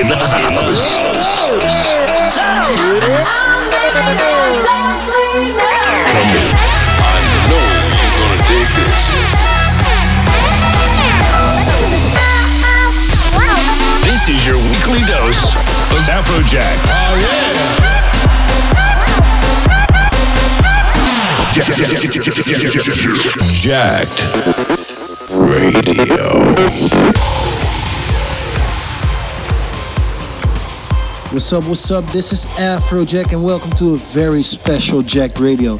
in the house. I know you're gonna dig this. This is your weekly dose of Afrojack. Oh yeah. Jacked Radio. What's up, what's up? This is Afrojack and welcome to a very special Jack Radio.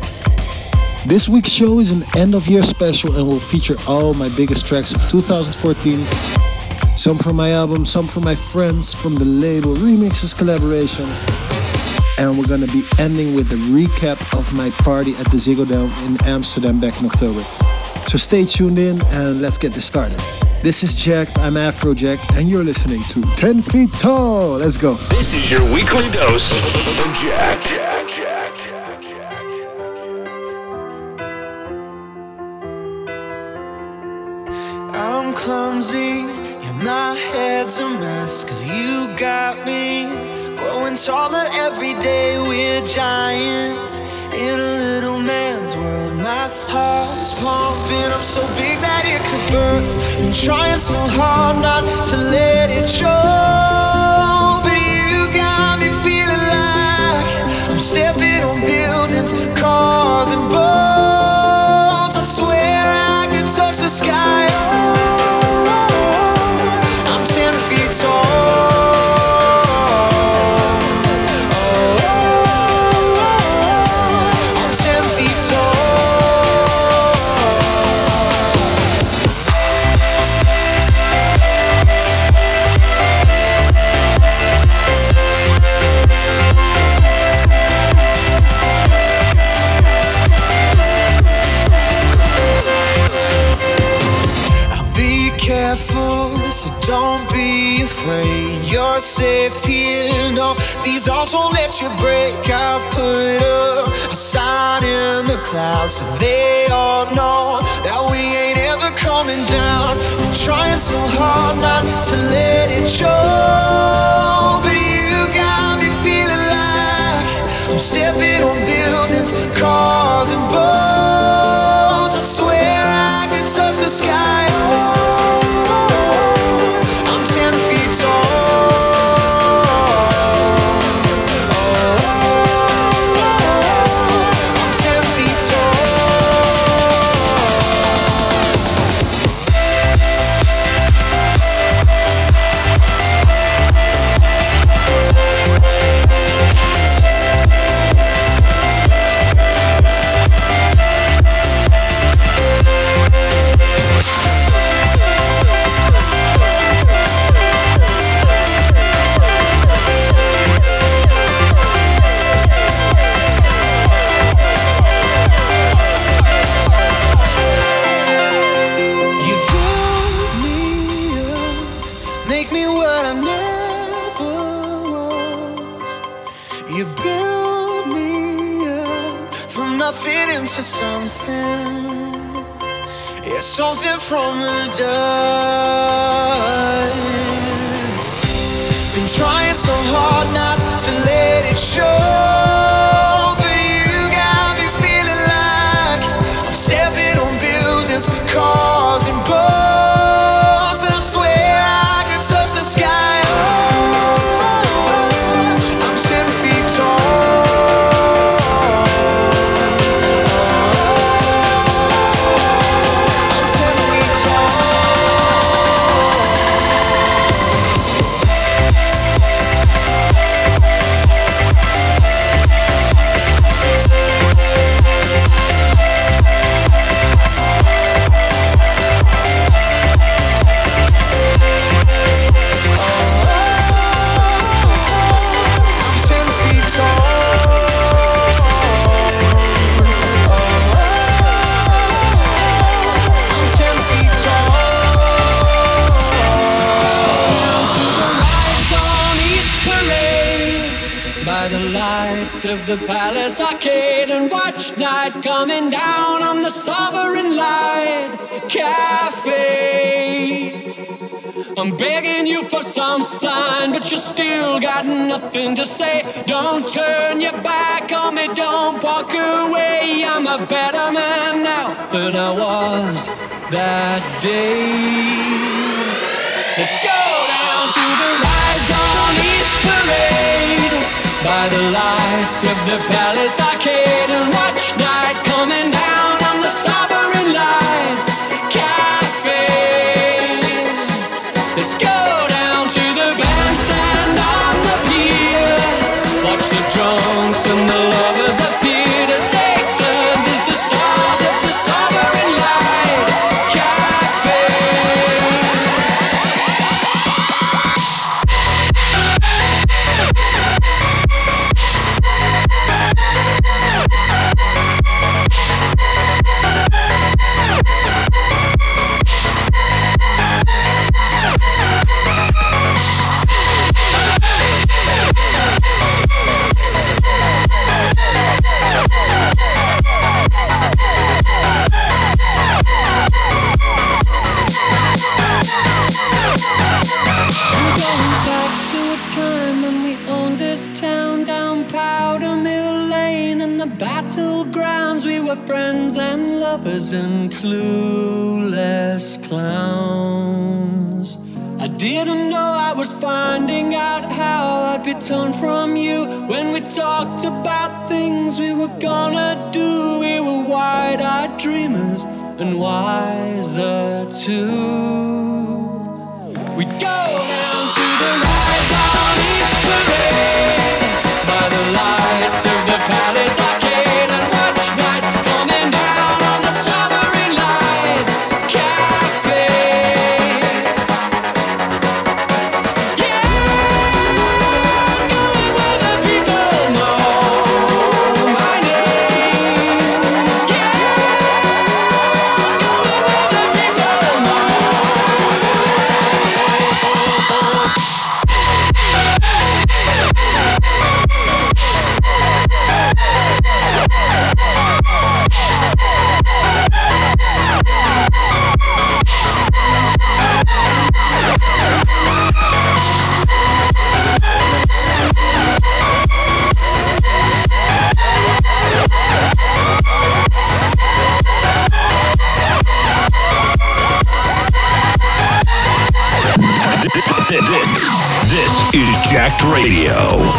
This week's show is an end of year special and will feature all my biggest tracks of 2014. Some from my album, some from my friends from the label, remixes, collaboration. And we're gonna be ending with a recap of my party at the Ziggo Dome in Amsterdam back in October. So stay tuned in and let's get this started. This is Jacked, I'm Afrojack, and you're listening to 10 Feet Tall. Let's go. This is your weekly dose of Jacked. I'm clumsy, and my head's a mess. Cause you got me growing taller every day. We're giants in a little man's world. My heart is pumping up so big that it could burst. Been trying so hard not to let it show. Nothing into something. Yeah, something from the dust. Been trying so hard not to let it show. Coming down on the Sovereign Light Cafe. I'm begging you for some sign, but you still got nothing to say. Don't turn your back on me, don't walk away. I'm a better man now than I was that day. Let's go down to the rides on East Parade by the lights of the Palace Arcade and watch night coming down on the Sovereign Light Cafe. Let's go be torn from you when we talked about things we were gonna do. We were wide eyed dreamers and wiser too. Radio.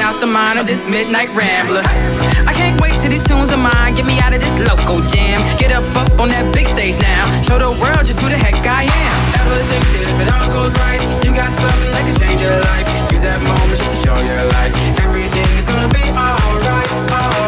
Of out the mind of this midnight rambler. I can't wait till these tunes of mine get me out of this local jam. Get up up on that big stage now, show the world just who the heck I am. Ever think that if it all goes right, you got something that can change your life? Use that moment just to show your light. Everything is gonna be alright, alright,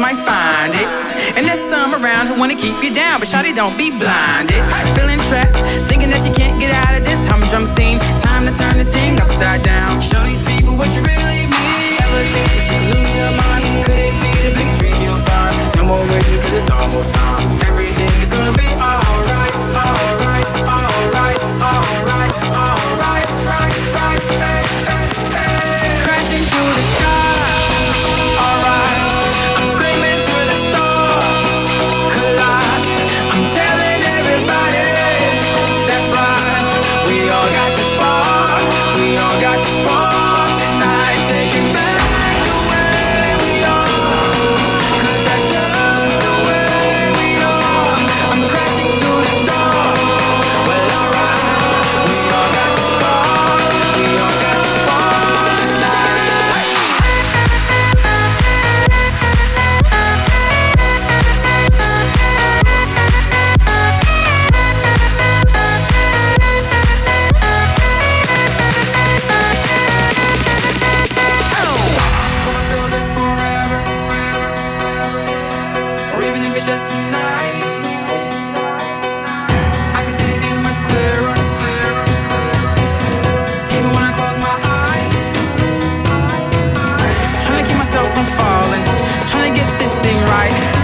might find it. And there's some around who wanna keep you down, but shawty don't be blinded. right.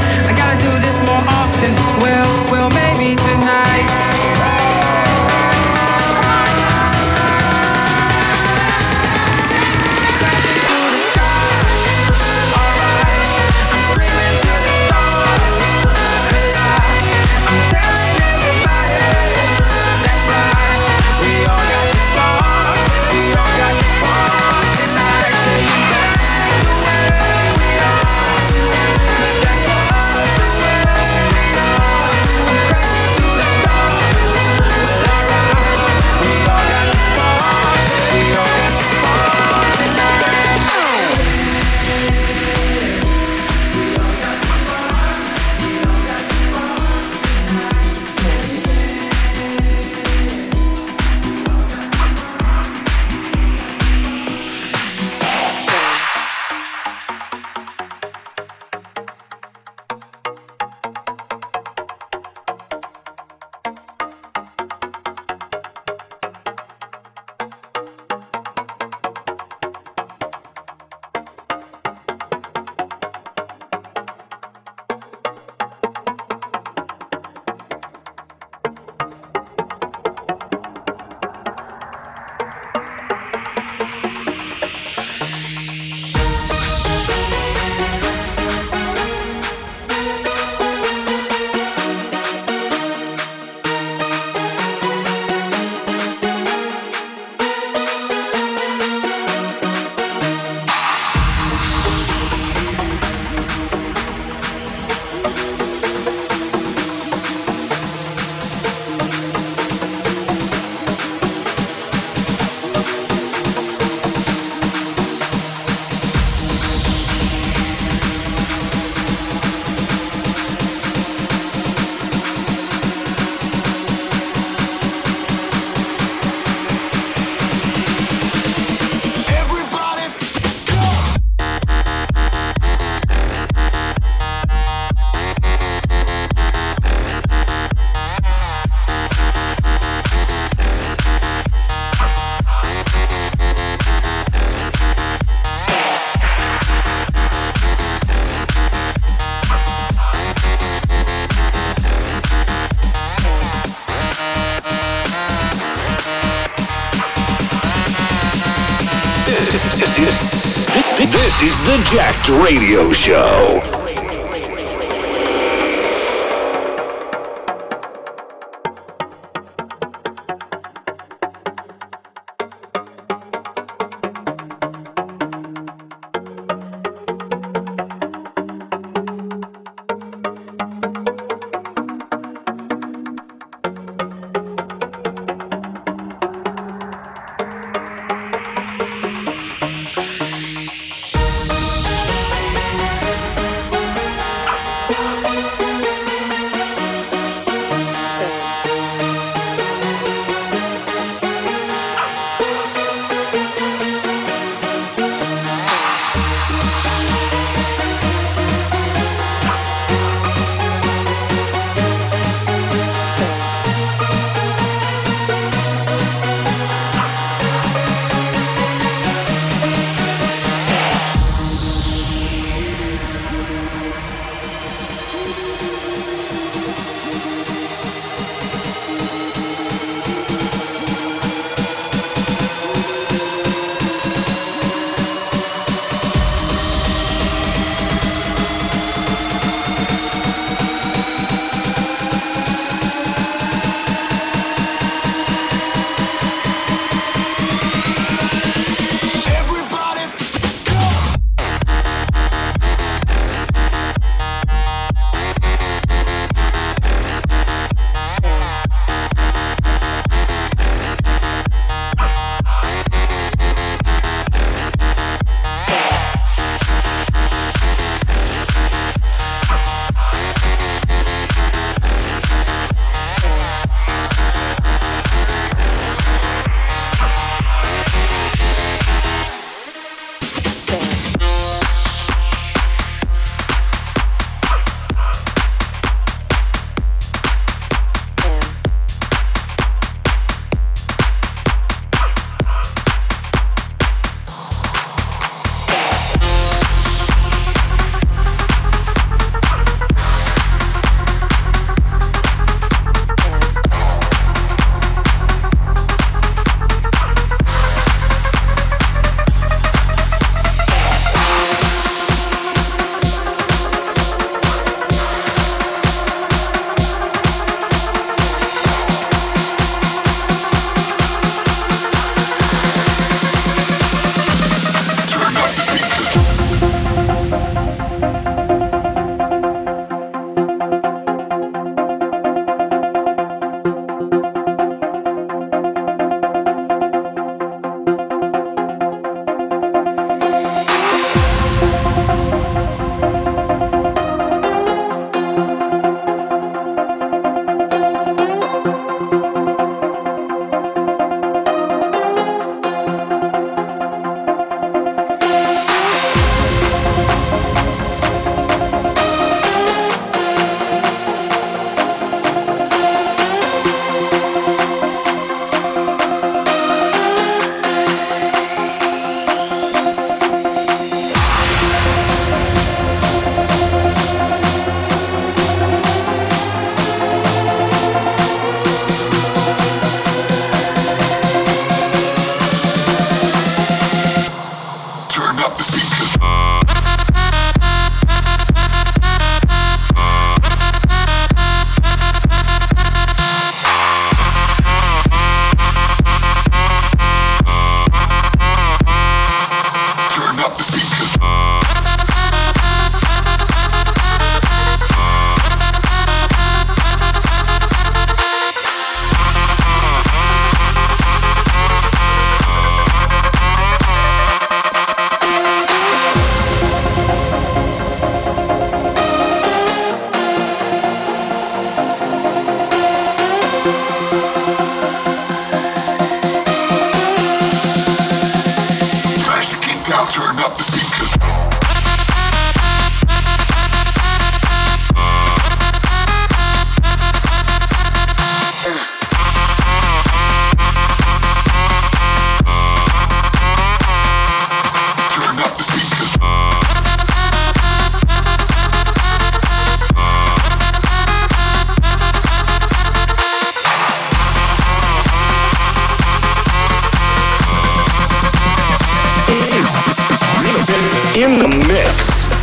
Radio Show.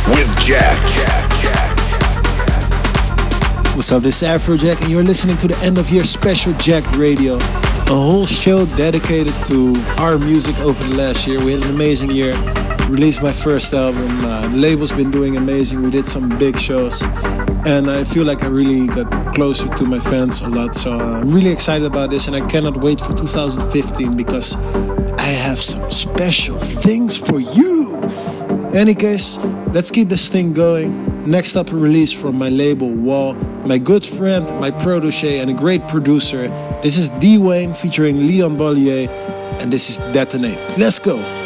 With Jack. What's up, this is Afrojack, and you're listening to the end of year special Jack Radio. A whole show dedicated to our music over the last year. We had an amazing year. Released my first album. Uh, the label's been doing amazing. We did some big shows. And I feel like I really got closer to my fans a lot. So uh, I'm really excited about this, and I cannot wait for 2015 because I have some special things for you. Any case, let's keep this thing going. Next up, a release from my label Wall, my good friend, my protege, and a great producer. This is D Wayne featuring Leon Bolier, and this is Detonate. Let's go.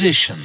Musician.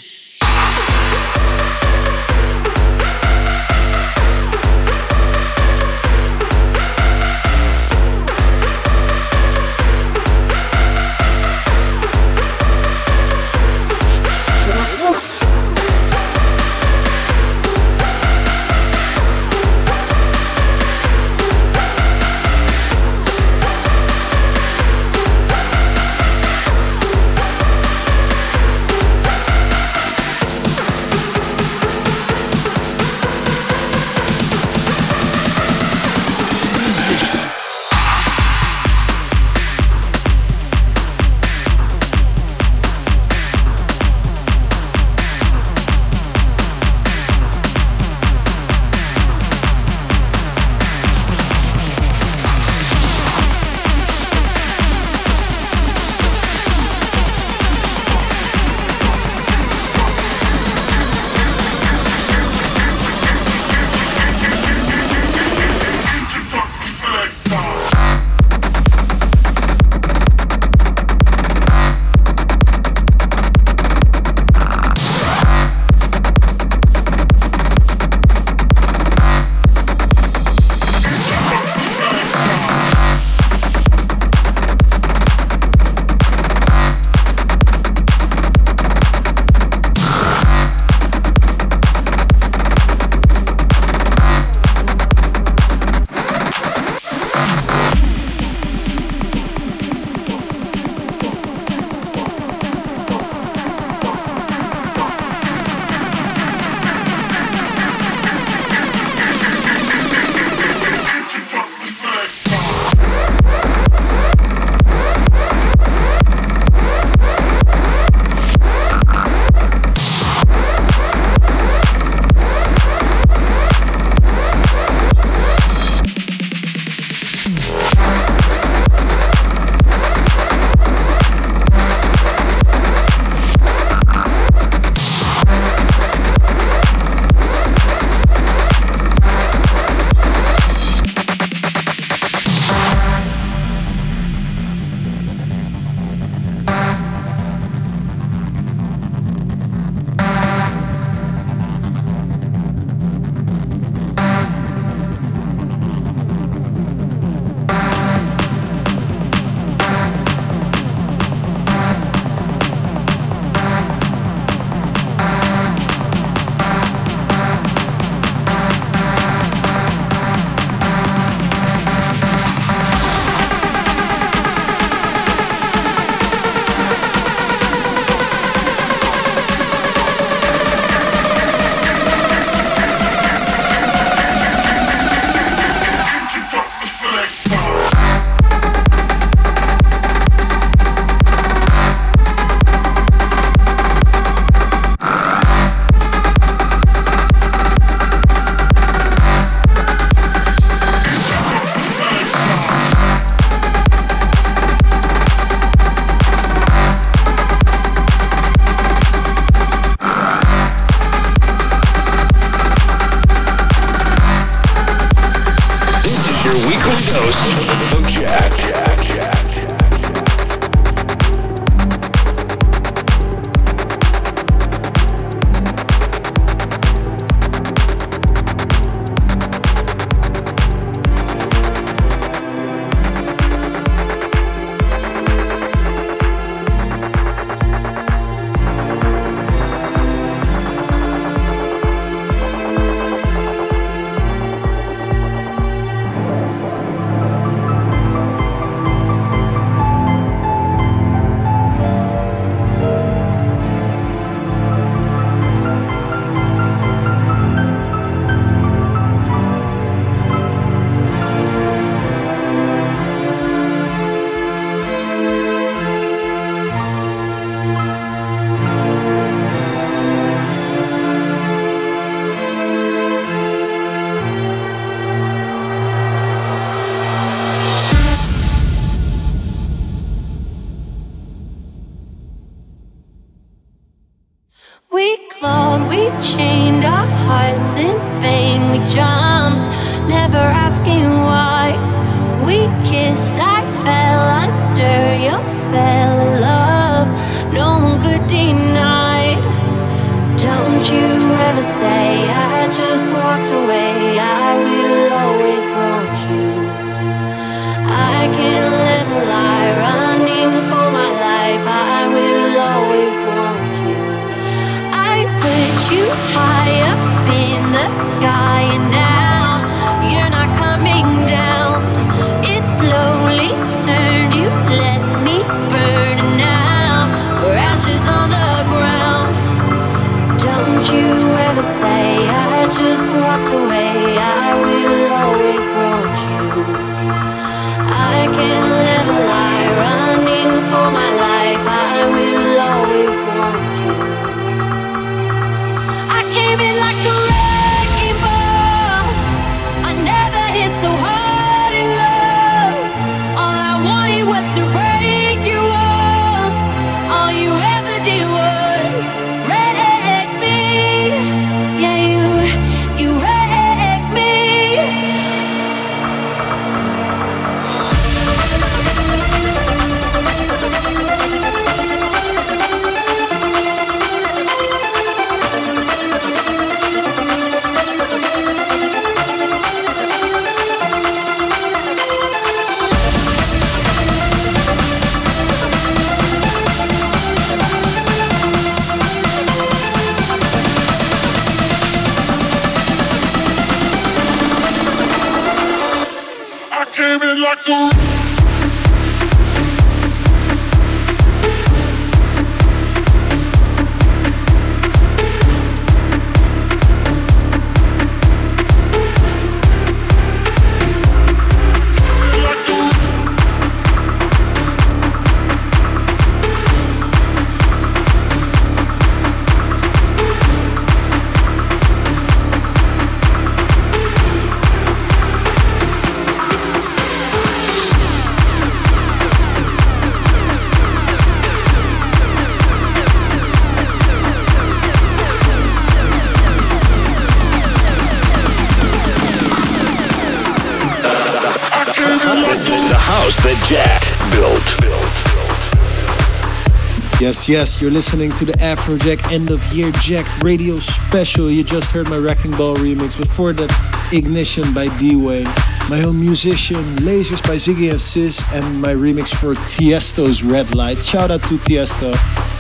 Yes, you're listening to the Afrojack End of Year Jacked radio special. You just heard my Wrecking Ball remix. Before that, Ignition by D-Wayne. My own musician, Lasers by Ziggy and Sis, and my remix for Tiesto's Red Light. Shout out to Tiesto.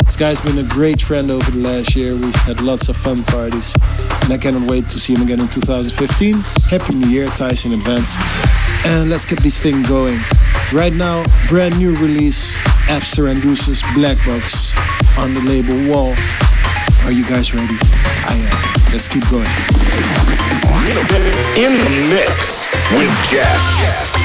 This guy's been a great friend over the last year. We've had lots of fun parties, and I cannot wait to see him again in 2015. Happy New Year, Tyson in advance. And let's get this thing going. Right now, brand new release Abster and Black Box on the label Wall. Are you guys ready? I am. Let's keep going. In the mix with Jack.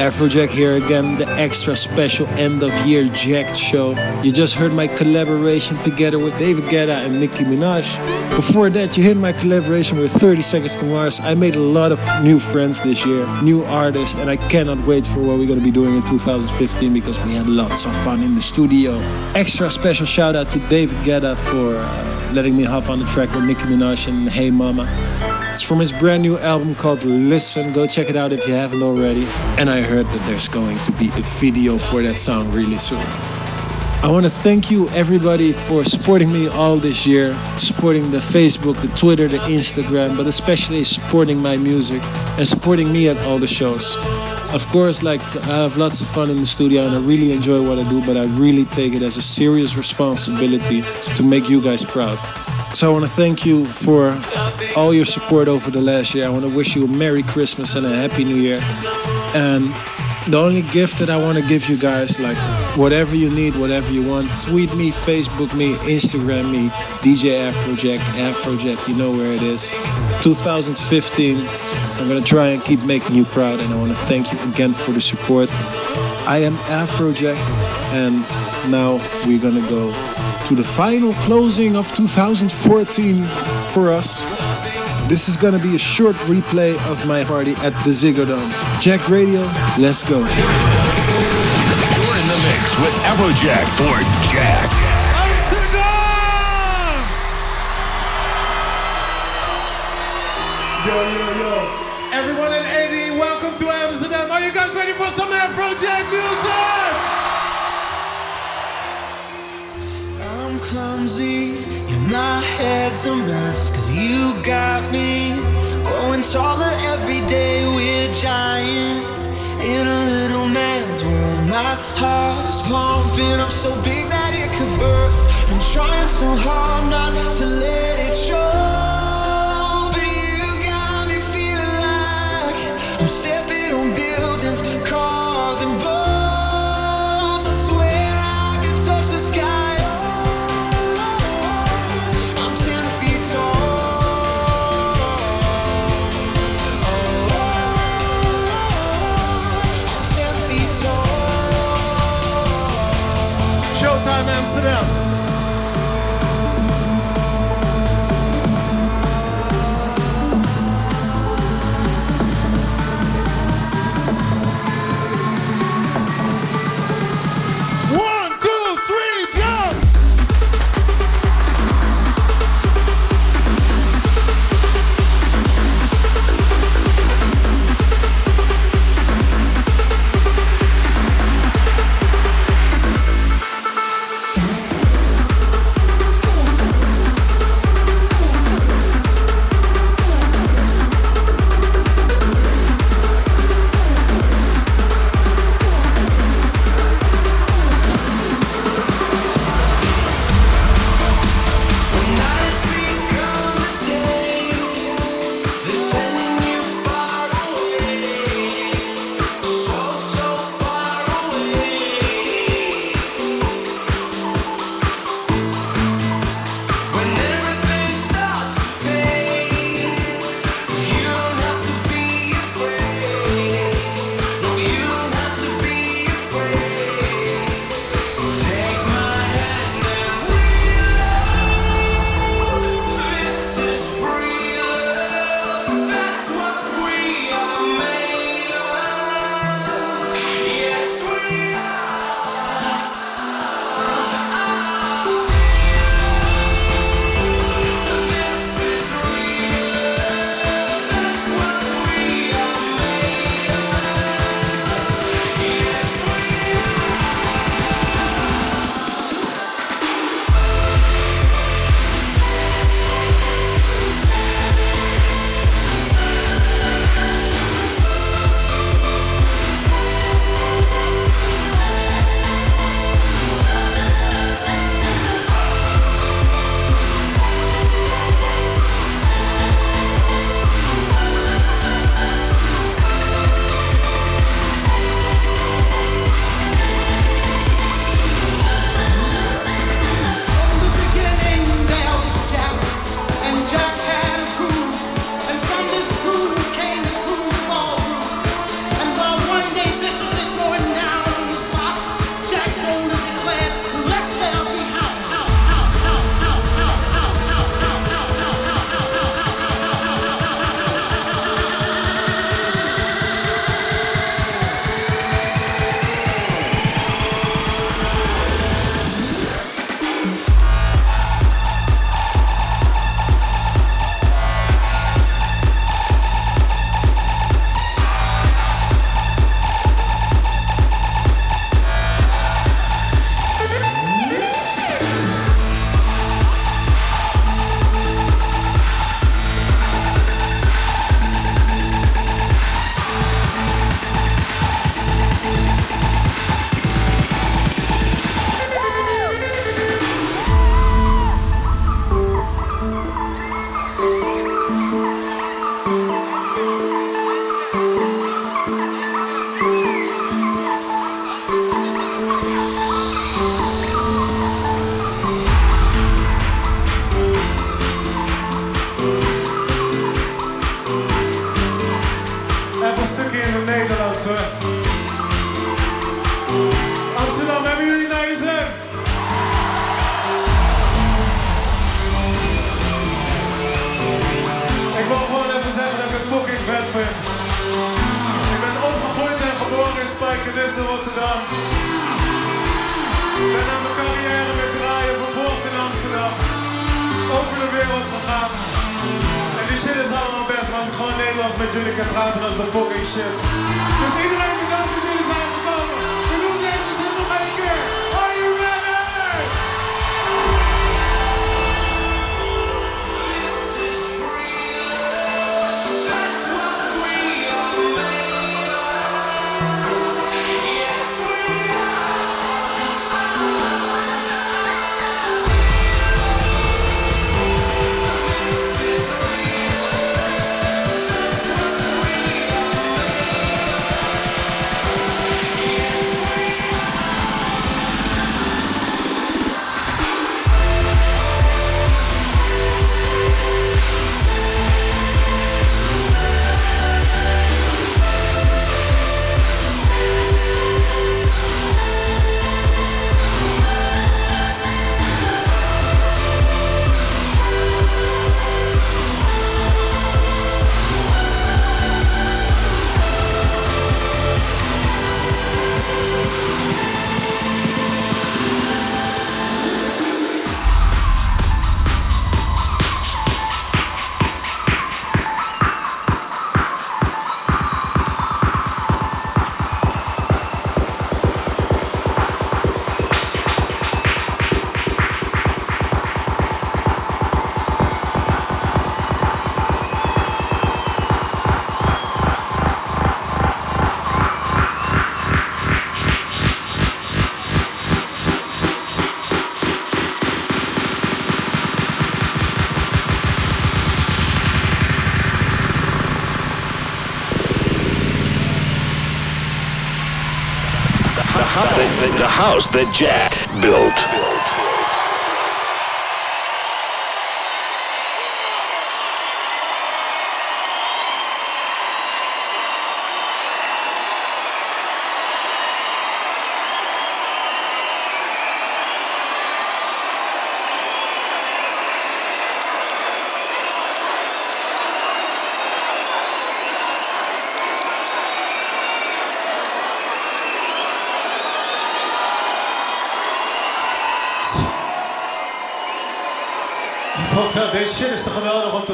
Afrojack here again, the extra special end of year Jack show. You just heard my collaboration together with David Guetta and Nicki Minaj. Before that, you heard my collaboration with 30 Seconds to Mars. I made a lot of new friends this year, new artists, and I cannot wait for what we're gonna be doing in 2015 because we had lots of fun in the studio. Extra special shout out to David Guetta for uh, letting me hop on the track with Nicki Minaj and Hey Mama. It's from his brand new album called Listen. Go check it out if you haven't already. And I heard that there's going to be a video for that song really soon. I want to thank you, everybody, for supporting me all this year, supporting the Facebook, the Twitter, the Instagram, but especially supporting my music and supporting me at all the shows. Of course, like I have lots of fun in the studio and I really enjoy what I do, but I really take it as a serious responsibility to make you guys proud. So I want to thank you for all your support over the last year. I want to wish you a Merry Christmas and a Happy New Year. And the only gift that I want to give you guys, like whatever you need, whatever you want, tweet me, Facebook me, Instagram me, DJ Afrojack, Afrojack, you know where it is. 2015, I'm gonna try and keep making you proud, and I want to thank you again for the support. I am Afrojack, and now we're gonna go to the final closing of 2014 for us. This is gonna be a short replay of my party at the Ziggo Dome. Jacked Radio, let's go. You're in the mix with Afrojack for Jack. Yo, yo, yo. Everyone in 80, welcome to Amsterdam. Are you guys ready for some Afrojack music? Clumsy, and my head's a mess. Cause you got me growing taller every day. We're giants in a little man's world. My heart is pumping up so big that it could burst. I'm trying so hard not to let it show. That Jack built.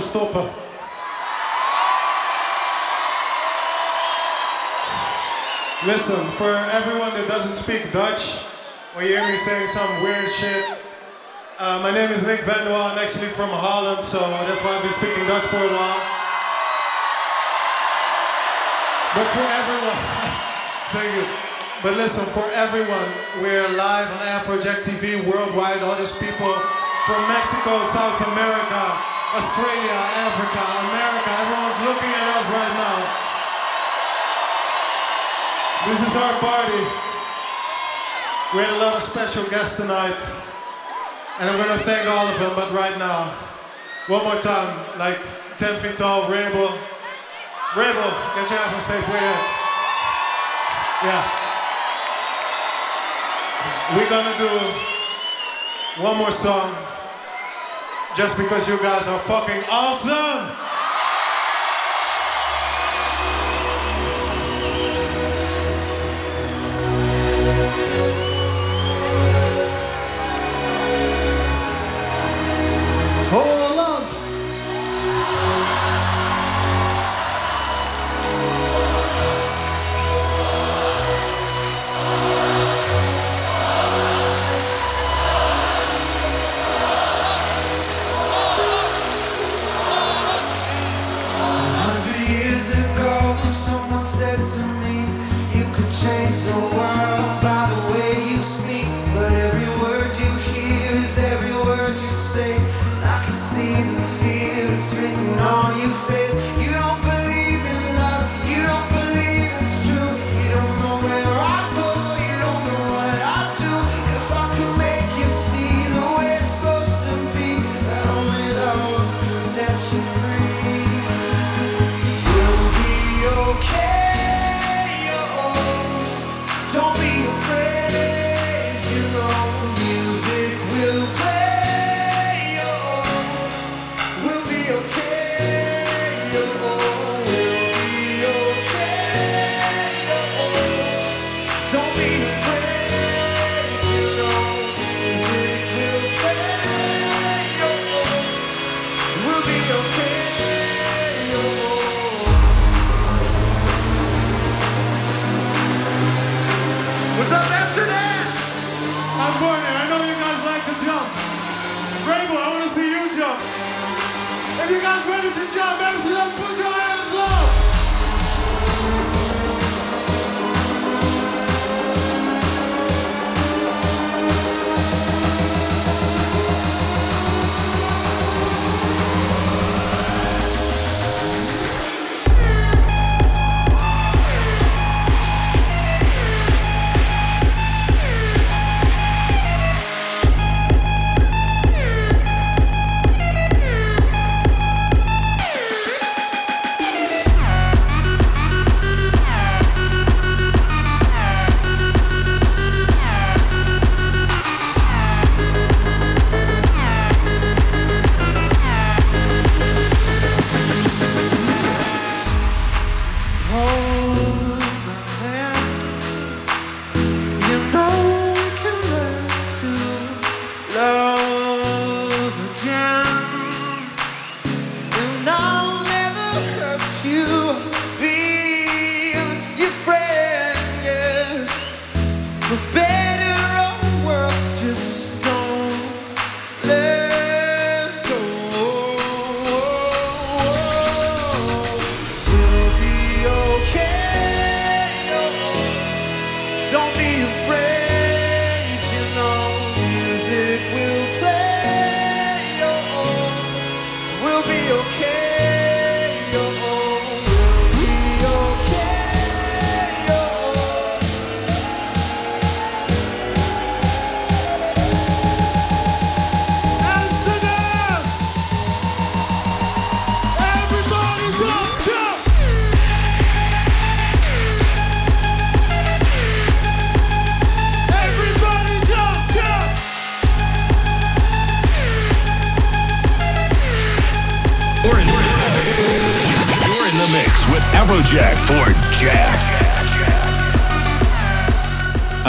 Stoppen. Listen, for everyone that doesn't speak Dutch, or you hear me saying some weird shit, uh, my name is Nick van de Wall. I'm actually from Holland, so that's why I've been speaking Dutch for a while. But for everyone, thank you. But listen, for everyone, we're live on Afrojack TV worldwide. All these people from Mexico, South America, Australia, Africa, America. Everyone's looking at us right now. This is our party. We had a lot of special guests tonight. And I'm gonna thank all of them, but right now, one more time, like 10 feet tall, Wrabel. Wrabel, get your ass on stage, you at? Yeah. We're gonna do one more song just because you guys are fucking awesome.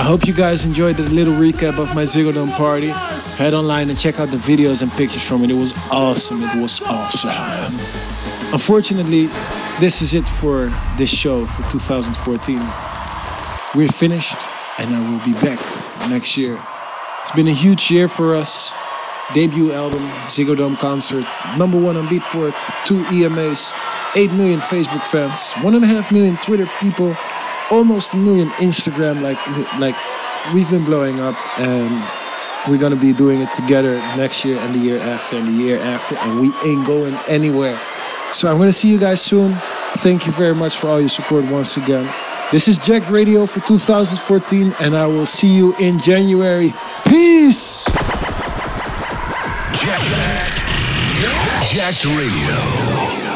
Hope you guys enjoyed the little recap of my Ziggo Dome party. Head online and check out the videos and pictures from it. It was awesome. It was awesome. Unfortunately, this is it for this show for 2014. We're finished and I will be back next year. It's been a huge year for us. Debut album, Ziggo Dome concert, number one on Beatport, two EMAs, 8 million Facebook fans, 1.5 million Twitter people, almost a million Instagram. Like like we've been blowing up, and we're gonna be doing it together next year and the year after and the year after, and we ain't going anywhere. So I'm gonna see you guys soon. Thank you very much for all your support once again. This is Jacked Radio for 2014, and I will see you in January. Peace! Jack, Jacked Radio.